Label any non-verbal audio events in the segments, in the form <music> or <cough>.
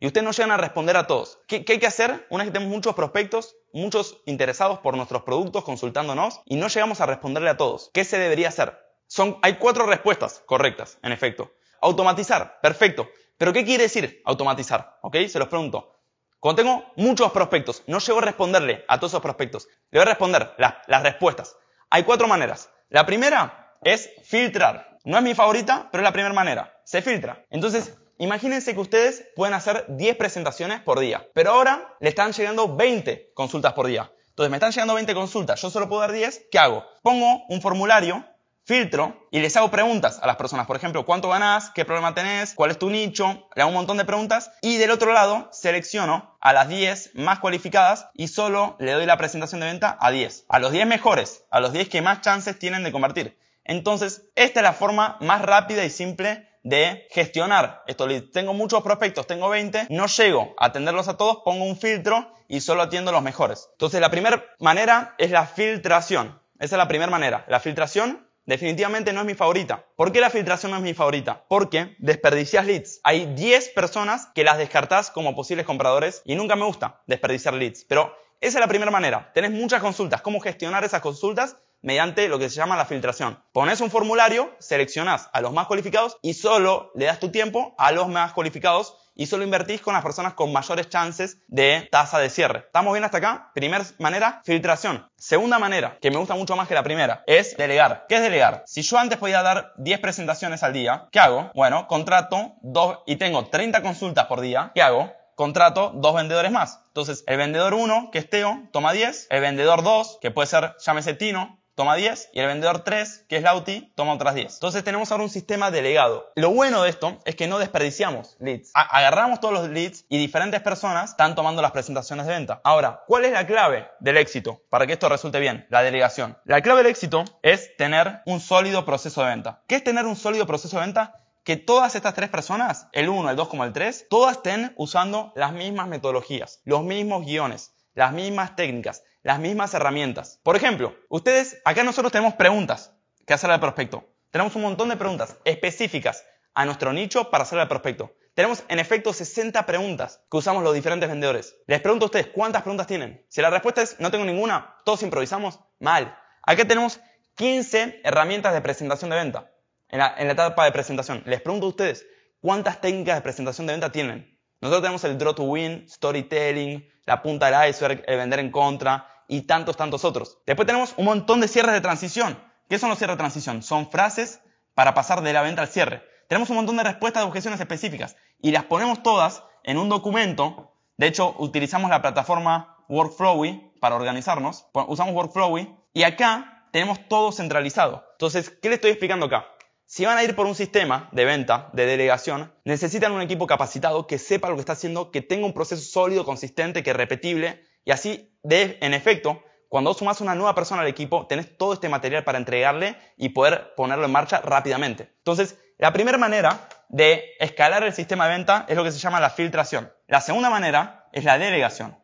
y ustedes no llegan a responder a todos. ¿Qué, hay que hacer una vez que tenemos muchos prospectos, muchos interesados por nuestros productos consultándonos y no llegamos a responderle a todos? ¿Qué se debería hacer? Son, hay cuatro respuestas correctas, en efecto. Automatizar, perfecto. ¿Pero qué quiere decir automatizar? ¿Ok? Se los pregunto. Cuando tengo muchos prospectos, no llego a responderle a todos esos prospectos. Le voy a responder las respuestas. Hay cuatro maneras. La primera es filtrar. No es mi favorita, pero es la primera manera. Se filtra. Entonces, imagínense que ustedes pueden hacer 10 presentaciones por día, pero ahora le están llegando 20 consultas por día. Entonces me están llegando 20 consultas, yo solo puedo dar 10, ¿qué hago? Pongo un formulario, filtro y les hago preguntas a las personas. Por ejemplo, ¿cuánto ganás? ¿Qué problema tenés? ¿Cuál es tu nicho? Le hago un montón de preguntas y del otro lado selecciono a las 10 más cualificadas y solo le doy la presentación de venta a 10. A los 10 mejores, a los 10 que más chances tienen de convertir. Entonces, esta es la forma más rápida y simple de gestionar estos leads. Tengo muchos prospectos, tengo 20, no llego a atenderlos a todos, pongo un filtro y solo atiendo los mejores. Entonces la primera manera es la filtración. Esa es la primera manera. La filtración definitivamente no es mi favorita. ¿Por qué la filtración no es mi favorita? Porque desperdicias leads. Hay 10 personas que las descartás como posibles compradores y nunca me gusta desperdiciar leads. Pero esa es la primera manera. Tenés muchas consultas. ¿Cómo gestionar esas consultas? Mediante lo que se llama la filtración. Pones un formulario, seleccionas a los más cualificados y solo le das tu tiempo a los más cualificados y solo invertís con las personas con mayores chances de tasa de cierre. ¿Estamos bien hasta acá? Primera manera, filtración. Segunda manera, que me gusta mucho más que la primera, es delegar. ¿Qué es delegar? Si yo antes podía dar 10 presentaciones al día, ¿qué hago? Bueno, contrato dos y tengo 30 consultas por día, ¿qué hago? contrato dos vendedores más. Entonces, el vendedor 1, que es Teo, toma 10. El vendedor 2, que puede ser, llámese Tino, toma 10 y el vendedor 3, que es Lauti, toma otras 10. Entonces tenemos ahora un sistema delegado. Lo bueno de esto es que no desperdiciamos leads. agarramos todos los leads y diferentes personas están tomando las presentaciones de venta. Ahora, ¿cuál es la clave del éxito para que esto resulte bien? La delegación. La clave del éxito es tener un sólido proceso de venta. ¿Qué es tener un sólido proceso de venta? que todas estas tres personas, el 1, el 2 como el 3, todas estén usando las mismas metodologías, los mismos guiones, las mismas técnicas, las mismas herramientas. Por ejemplo, ustedes, acá nosotros tenemos preguntas que hacer al prospecto. Tenemos un montón de preguntas específicas a nuestro nicho para hacer al prospecto. Tenemos en efecto 60 preguntas que usamos los diferentes vendedores. Les pregunto a ustedes, ¿cuántas preguntas tienen? Si la respuesta es no tengo ninguna, todos improvisamos, mal. Acá tenemos 15 herramientas de presentación de venta. En la, etapa de presentación. Les pregunto a ustedes, ¿cuántas técnicas de presentación de venta tienen? Nosotros tenemos el draw to win, storytelling, la punta del iceberg, el vender en contra, y tantos, tantos otros. Después tenemos un montón de cierres de transición. ¿Qué son los cierres de transición? Son frases para pasar de la venta al cierre. Tenemos un montón de respuestas de objeciones específicas y las ponemos todas en un documento. De hecho, utilizamos la plataforma Workflowy para organizarnos. Usamos Workflowy y acá tenemos todo centralizado. Entonces, ¿qué le estoy explicando acá? Si van a ir por un sistema de venta, de delegación, necesitan un equipo capacitado que sepa lo que está haciendo, que tenga un proceso sólido, consistente, que es repetible y así, de, en efecto, cuando sumas una nueva persona al equipo, tenés todo este material para entregarle y poder ponerlo en marcha rápidamente. Entonces, la primera manera de escalar el sistema de venta es lo que se llama la filtración. La segunda manera es la delegación.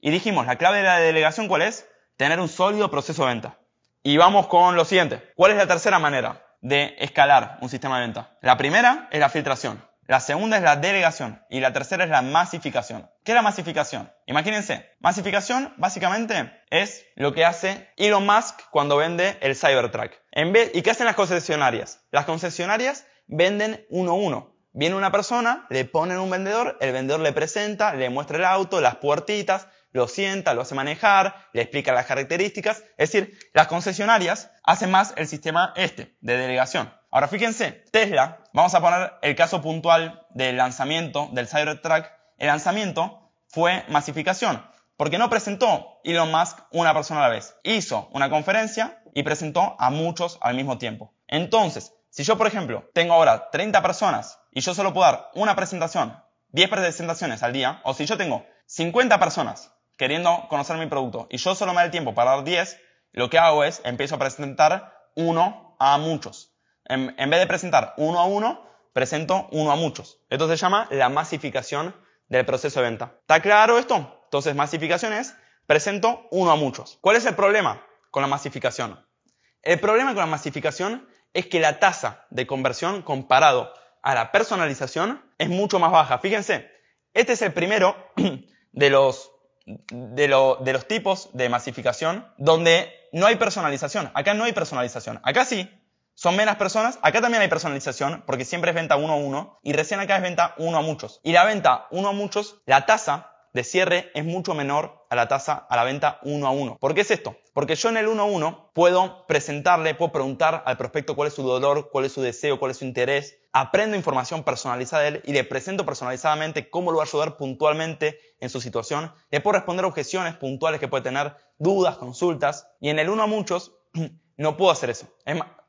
Y dijimos, la clave de la delegación, ¿cuál es? Tener un sólido proceso de venta. Y vamos con lo siguiente. ¿Cuál es la tercera manera de escalar un sistema de venta? La primera es la filtración. La segunda es la delegación y la tercera es la masificación. ¿Qué es la masificación? Imagínense, masificación básicamente es lo que hace Elon Musk cuando vende el Cybertruck. En vez, ¿Y qué hacen las concesionarias? Las concesionarias venden uno a uno. Viene una persona, le ponen un vendedor, el vendedor le presenta, le muestra el auto, las puertitas, lo sienta, lo hace manejar, le explica las características. Es decir, las concesionarias hacen más el sistema este de delegación. Ahora fíjense, Tesla, vamos a poner el caso puntual del lanzamiento del Cybertruck. El lanzamiento fue masificación, porque no presentó Elon Musk una persona a la vez. Hizo una conferencia y presentó a muchos al mismo tiempo. Entonces, si yo, por ejemplo, tengo ahora 30 personas y yo solo puedo dar una presentación, 10 presentaciones al día, o si yo tengo 50 personas queriendo conocer mi producto y yo solo me da el tiempo para dar 10, lo que hago es empiezo a presentar uno a muchos. En, vez de presentar uno a uno, presento uno a muchos. Esto se llama la masificación del proceso de venta. ¿Está claro esto? Entonces, masificación es presento uno a muchos. ¿Cuál es el problema con la masificación? El problema con la masificación es que la tasa de conversión comparado a la personalización es mucho más baja. Fíjense, este es el primero <clears throat> de los, de, de los tipos de masificación donde no hay personalización. Acá no hay personalización. Acá sí, son menos personas. Acá también hay personalización porque siempre es venta uno a uno y recién acá es venta uno a muchos. Y la venta uno a muchos, la tasa de cierre es mucho menor a la tasa a la venta uno a uno. ¿Por qué es esto? Porque yo en el uno a uno puedo presentarle, puedo preguntar al prospecto cuál es su dolor, cuál es su deseo, cuál es su interés, aprendo información personalizada de él y le presento personalizadamente cómo lo va a ayudar puntualmente en su situación, le puedo responder objeciones puntuales que puede tener, dudas, consultas y en el uno a muchos <clears throat> no puedo hacer eso.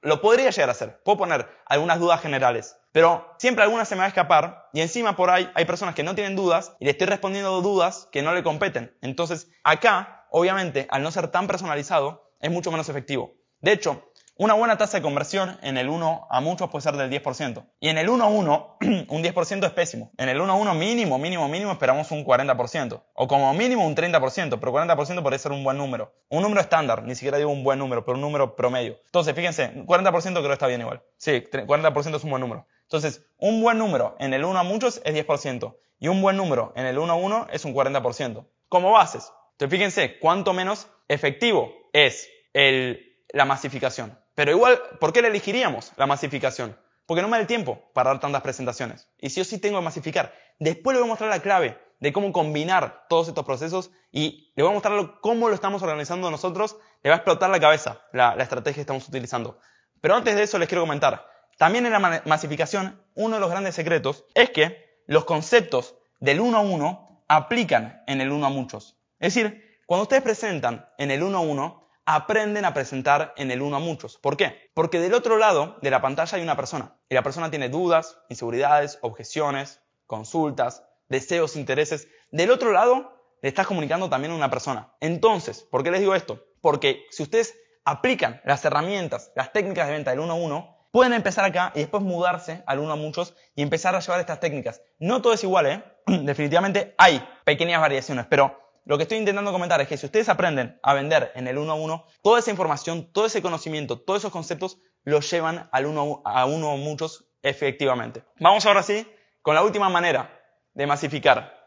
lo podría llegar a hacer, puedo poner algunas dudas generales, pero siempre alguna se me va a escapar y encima por ahí hay personas que no tienen dudas y le estoy respondiendo dudas que no le competen. Entonces, acá, obviamente, al no ser tan personalizado, es mucho menos efectivo. De hecho, una buena tasa de conversión en el 1 a muchos puede ser del 10%. Y en el 1 a 1, <clears throat> un 10% es pésimo. En el 1 a 1 mínimo, mínimo, mínimo esperamos un 40%. O como mínimo un 30%, pero 40% puede ser un buen número. Un número estándar, ni siquiera digo un buen número, pero un número promedio. Entonces, fíjense, 40% creo que está bien igual. Sí, 40% es un buen número. Entonces, un buen número en el 1 a muchos es 10%. Y un buen número en el 1 a 1 es un 40%. Como bases. Entonces, fíjense cuánto menos efectivo es la masificación. Pero igual, ¿por qué le elegiríamos la masificación? Porque no me da el tiempo para dar tantas presentaciones. Y si yo sí tengo que masificar. Después le voy a mostrar la clave de cómo combinar todos estos procesos y le voy a mostrar cómo lo estamos organizando nosotros. Le va a explotar la cabeza la, la estrategia que estamos utilizando. Pero antes de eso les quiero comentar. También en la masificación, uno de los grandes secretos es que los conceptos del uno a uno aplican en el uno a muchos. Es decir, cuando ustedes presentan en el uno a uno, aprenden a presentar en el uno a muchos. ¿Por qué? Porque del otro lado de la pantalla hay una persona. Y la persona tiene dudas, inseguridades, objeciones, consultas, deseos, intereses. Del otro lado le estás comunicando también a una persona. Entonces, ¿por qué les digo esto? Porque si ustedes aplican las herramientas, las técnicas de venta del uno a uno, Pueden empezar acá y después mudarse al uno a muchos y empezar a llevar estas técnicas. No todo es igual, ¿eh? <clears throat> Definitivamente hay pequeñas variaciones, pero lo que estoy intentando comentar es que si ustedes aprenden a vender en el uno a uno, toda esa información, todo ese conocimiento, todos esos conceptos los llevan al uno a uno muchos efectivamente. Vamos ahora sí con la última manera de masificar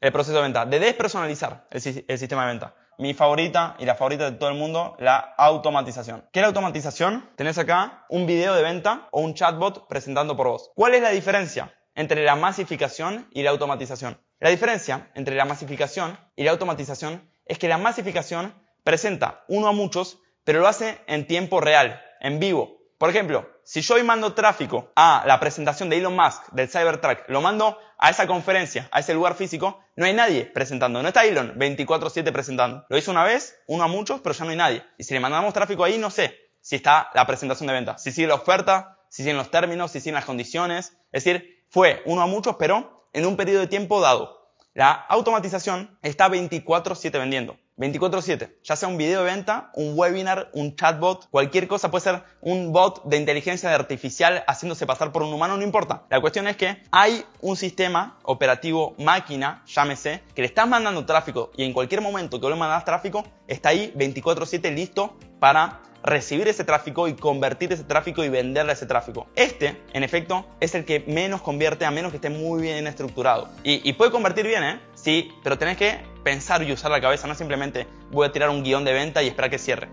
el proceso de venta, de despersonalizar el, el sistema de venta mi favorita y la favorita de todo el mundo, la automatización. ¿Qué es la automatización? Tenés acá un video de venta o un chatbot presentando por vos. ¿Cuál es la diferencia entre la masificación y la automatización? La diferencia entre la masificación y la automatización es que la masificación presenta uno a muchos, pero lo hace en tiempo real, en vivo. Por ejemplo, si yo hoy mando tráfico a la presentación de Elon Musk del Cybertruck, lo mando a esa conferencia, a ese lugar físico, no hay nadie presentando. No está Elon 24/7 presentando. Lo hizo una vez, uno a muchos, pero ya no hay nadie. Y si le mandamos tráfico ahí, no sé si está la presentación de venta, si sigue la oferta, si siguen los términos, si siguen las condiciones. Es decir, fue uno a muchos, pero en un periodo de tiempo dado. La automatización está 24/7 vendiendo. 24/7, ya sea un video de venta, un webinar, un chatbot, cualquier cosa, puede ser un bot de inteligencia artificial haciéndose pasar por un humano, no importa. La cuestión es que hay un sistema operativo máquina, llámese, que le estás mandando tráfico y en cualquier momento que le mandas tráfico, está ahí 24/7 listo para recibir ese tráfico y convertir ese tráfico y venderle ese tráfico. Este, en efecto, es el que menos convierte a menos que esté muy bien estructurado. Y, puede convertir bien, ¿eh? Sí, pero tenés que pensar y usar la cabeza, no simplemente voy a tirar un guion de venta y esperar que cierre.